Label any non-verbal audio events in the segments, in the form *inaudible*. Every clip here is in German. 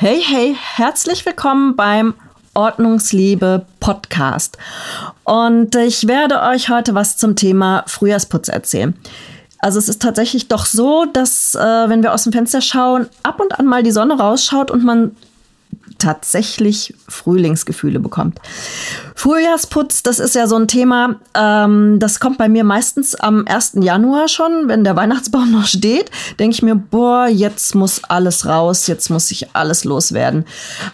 Hey, hey, herzlich willkommen beim Ordnungsliebe Podcast. Und ich werde euch heute was zum Thema Frühjahrsputz erzählen. Also es ist tatsächlich doch so, dass äh, wenn wir aus dem Fenster schauen, ab und an mal die Sonne rausschaut und man tatsächlich Frühlingsgefühle bekommt. Frühjahrsputz, das ist ja so ein Thema, ähm, das kommt bei mir meistens am 1. Januar schon, wenn der Weihnachtsbaum *laughs* noch steht, denke ich mir, boah, jetzt muss alles raus, jetzt muss ich alles loswerden.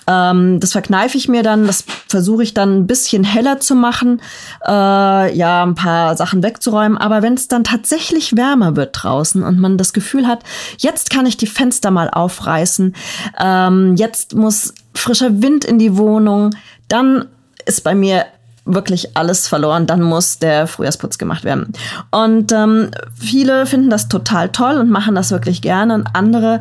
Ähm, das verkneife ich mir dann, das versuche ich dann ein bisschen heller zu machen, äh, ja, ein paar Sachen wegzuräumen, aber wenn es dann tatsächlich wärmer wird draußen und man das Gefühl hat, jetzt kann ich die Fenster mal aufreißen, ähm, jetzt muss frischer Wind in die Wohnung, dann ist bei mir wirklich alles verloren, dann muss der Frühjahrsputz gemacht werden. Und ähm, viele finden das total toll und machen das wirklich gerne und andere,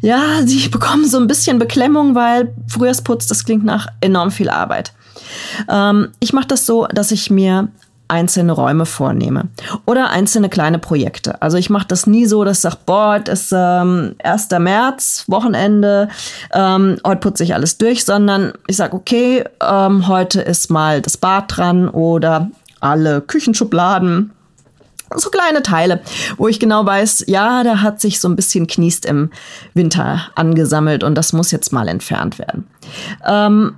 ja, sie *laughs* bekommen so ein bisschen Beklemmung, weil Frühjahrsputz, das klingt nach enorm viel Arbeit. Ähm, ich mache das so, dass ich mir einzelne Räume vornehme oder einzelne kleine Projekte. Also ich mache das nie so, dass ich sage, boah, es ist ähm, 1. März, Wochenende, ähm, heute putze ich alles durch, sondern ich sage, okay, ähm, heute ist mal das Bad dran oder alle Küchenschubladen so kleine Teile, wo ich genau weiß, ja, da hat sich so ein bisschen Kniest im Winter angesammelt und das muss jetzt mal entfernt werden. Ähm,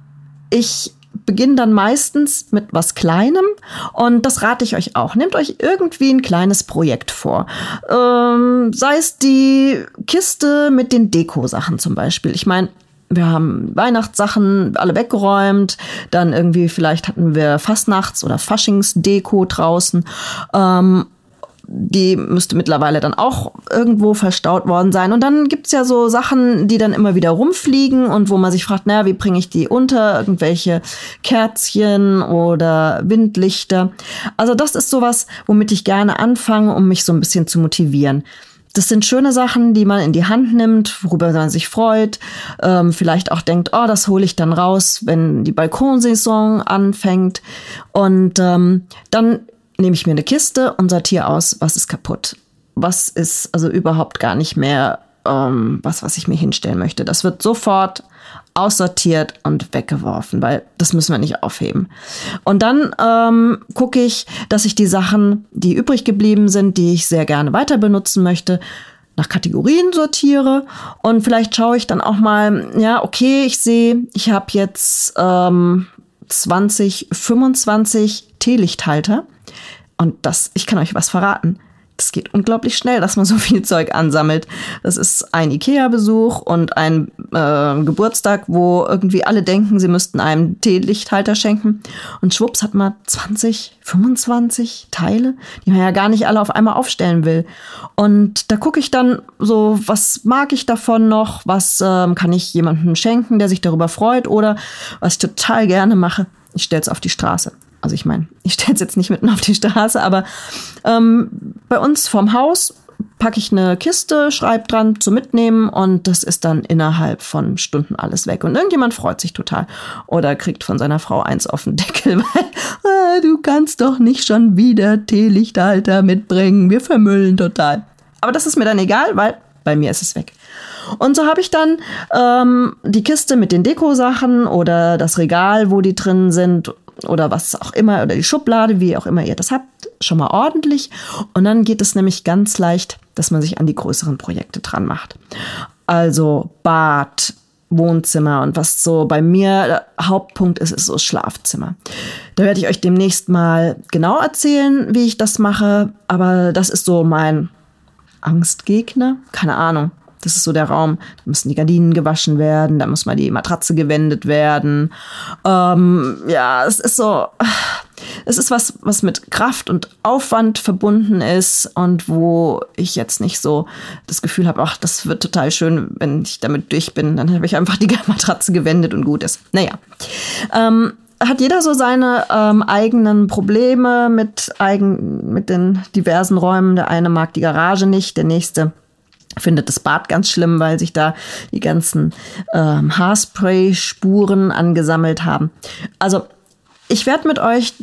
ich beginne dann meistens mit was Kleinem und das rate ich euch auch. Nehmt euch irgendwie ein kleines Projekt vor. Ähm, sei es die Kiste mit den Deko-Sachen zum Beispiel. Ich meine, wir haben Weihnachtssachen alle weggeräumt, dann irgendwie vielleicht hatten wir Fastnachts- oder Faschingsdeko draußen ähm, die müsste mittlerweile dann auch irgendwo verstaut worden sein. Und dann gibt's ja so Sachen, die dann immer wieder rumfliegen und wo man sich fragt, naja, wie bringe ich die unter? Irgendwelche Kerzchen oder Windlichter. Also das ist sowas, womit ich gerne anfange, um mich so ein bisschen zu motivieren. Das sind schöne Sachen, die man in die Hand nimmt, worüber man sich freut. Ähm, vielleicht auch denkt, oh, das hole ich dann raus, wenn die Balkonsaison anfängt. Und ähm, dann nehme ich mir eine Kiste und sortiere aus, was ist kaputt. Was ist also überhaupt gar nicht mehr ähm, was, was ich mir hinstellen möchte. Das wird sofort aussortiert und weggeworfen, weil das müssen wir nicht aufheben. Und dann ähm, gucke ich, dass ich die Sachen, die übrig geblieben sind, die ich sehr gerne weiter benutzen möchte, nach Kategorien sortiere und vielleicht schaue ich dann auch mal, ja, okay, ich sehe, ich habe jetzt ähm, 20, 25 Teelichthalter und das, ich kann euch was verraten. Das geht unglaublich schnell, dass man so *laughs* viel Zeug ansammelt. Das ist ein Ikea-Besuch und ein äh, Geburtstag, wo irgendwie alle denken, sie müssten einem Teelichthalter schenken. Und schwupps hat man 20, 25 Teile, die man ja gar nicht alle auf einmal aufstellen will. Und da gucke ich dann so, was mag ich davon noch? Was ähm, kann ich jemandem schenken, der sich darüber freut? Oder was ich total gerne mache, ich stelle es auf die Straße. Also ich meine, ich stelle es jetzt nicht mitten auf die Straße, aber ähm, bei uns vorm Haus packe ich eine Kiste, schreibe dran zu mitnehmen und das ist dann innerhalb von Stunden alles weg. Und irgendjemand freut sich total oder kriegt von seiner Frau eins auf den Deckel, *laughs* weil ah, du kannst doch nicht schon wieder Teelichthalter mitbringen. Wir vermüllen total. Aber das ist mir dann egal, weil bei mir ist es weg. Und so habe ich dann ähm, die Kiste mit den Dekosachen oder das Regal, wo die drin sind oder was auch immer, oder die Schublade, wie auch immer ihr das habt, schon mal ordentlich. Und dann geht es nämlich ganz leicht, dass man sich an die größeren Projekte dran macht. Also Bad, Wohnzimmer und was so bei mir Hauptpunkt ist, ist so Schlafzimmer. Da werde ich euch demnächst mal genau erzählen, wie ich das mache, aber das ist so mein Angstgegner, keine Ahnung. Das ist so der Raum. Da müssen die Gardinen gewaschen werden, da muss mal die Matratze gewendet werden. Ähm, ja, es ist so, es ist was, was mit Kraft und Aufwand verbunden ist und wo ich jetzt nicht so das Gefühl habe, ach, das wird total schön, wenn ich damit durch bin. Dann habe ich einfach die *laughs* Matratze gewendet und gut ist. Naja. Ähm, hat jeder so seine ähm, eigenen Probleme mit, eigen, mit den diversen Räumen. Der eine mag die Garage nicht, der nächste findet das Bad ganz schlimm, weil sich da die ganzen ähm, Haarspray-Spuren angesammelt haben. Also ich werde mit euch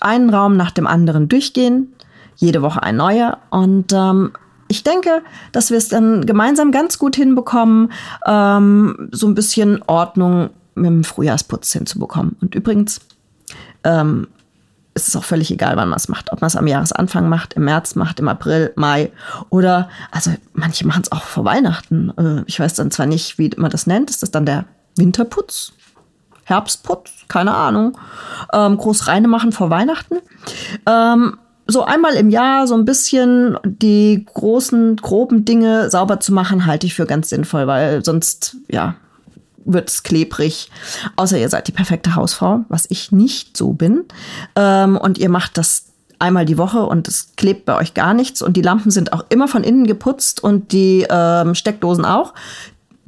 einen Raum nach dem anderen durchgehen, jede Woche ein neuer und ähm, ich denke, dass wir es dann gemeinsam ganz gut hinbekommen, ähm, so ein bisschen Ordnung mit dem Frühjahrsputz hinzubekommen. Und übrigens, ähm, ist es auch völlig egal, wann man es macht. Ob man es am Jahresanfang macht, im März macht, im April, Mai oder, also manche machen es auch vor Weihnachten. Äh, ich weiß dann zwar nicht, wie man das nennt. Ist das dann der Winterputz? Herbstputz? Keine Ahnung. Ähm, groß reine machen vor Weihnachten. Ähm, so einmal im Jahr so ein bisschen die großen, groben Dinge sauber zu machen, halte ich für ganz sinnvoll, weil sonst, ja, wird es klebrig. Außer ihr seid die perfekte Hausfrau, was ich nicht so bin. Ähm, und ihr macht das einmal die Woche und es klebt bei euch gar nichts und die Lampen sind auch immer von innen geputzt und die ähm, Steckdosen auch.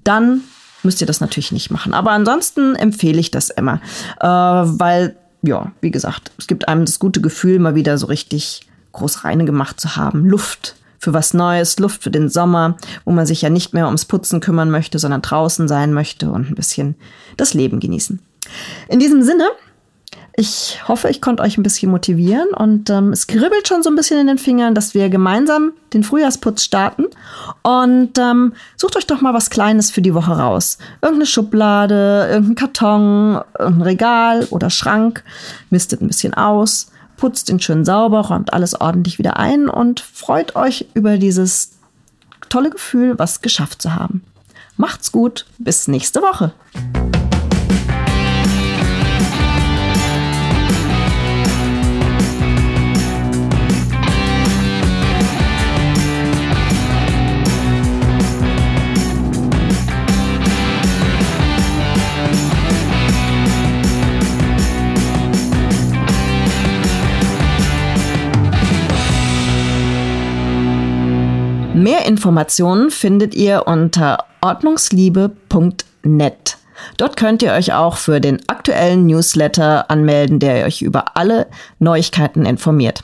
Dann müsst ihr das natürlich nicht machen. Aber ansonsten empfehle ich das immer, äh, weil ja, wie gesagt, es gibt einem das gute Gefühl, mal wieder so richtig groß reine gemacht zu haben. Luft für was Neues, Luft für den Sommer, wo man sich ja nicht mehr ums Putzen kümmern möchte, sondern draußen sein möchte und ein bisschen das Leben genießen. In diesem Sinne, ich hoffe, ich konnte euch ein bisschen motivieren und ähm, es kribbelt schon so ein bisschen in den Fingern, dass wir gemeinsam den Frühjahrsputz starten. Und ähm, sucht euch doch mal was Kleines für die Woche raus. Irgendeine Schublade, irgendein Karton, irgendein Regal oder Schrank. Mistet ein bisschen aus putzt ihn schön sauber, räumt alles ordentlich wieder ein und freut euch über dieses tolle Gefühl, was geschafft zu haben. Macht's gut, bis nächste Woche. Mehr Informationen findet ihr unter ordnungsliebe.net. Dort könnt ihr euch auch für den aktuellen Newsletter anmelden, der euch über alle Neuigkeiten informiert.